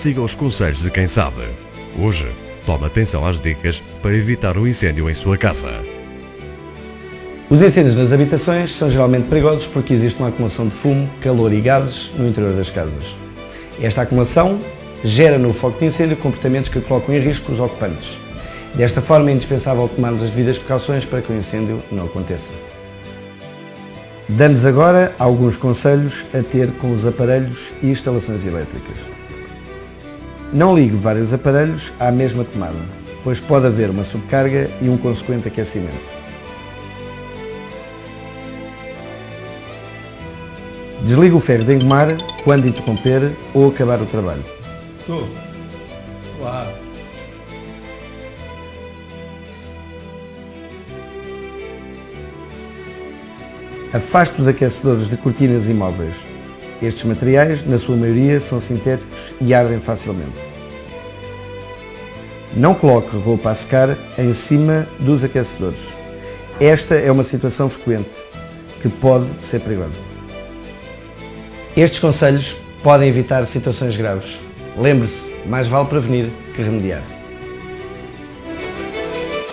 siga os conselhos de quem sabe. Hoje, tome atenção às dicas para evitar um incêndio em sua casa. Os incêndios nas habitações são geralmente perigosos porque existe uma acumulação de fumo, calor e gases no interior das casas. Esta acumulação gera no foco de incêndio comportamentos que colocam em risco os ocupantes. Desta forma, é indispensável tomar as devidas precauções para que o incêndio não aconteça. Damos agora alguns conselhos a ter com os aparelhos e instalações elétricas. Não ligue vários aparelhos à mesma tomada, pois pode haver uma subcarga e um consequente aquecimento. Desligue o ferro de engomar quando interromper ou acabar o trabalho. Estou. Claro. Afaste os aquecedores de cortinas e móveis. Estes materiais, na sua maioria, são sintéticos e ardem facilmente. Não coloque roupa a secar em cima dos aquecedores. Esta é uma situação frequente que pode ser perigosa. Estes conselhos podem evitar situações graves. Lembre-se, mais vale prevenir que remediar.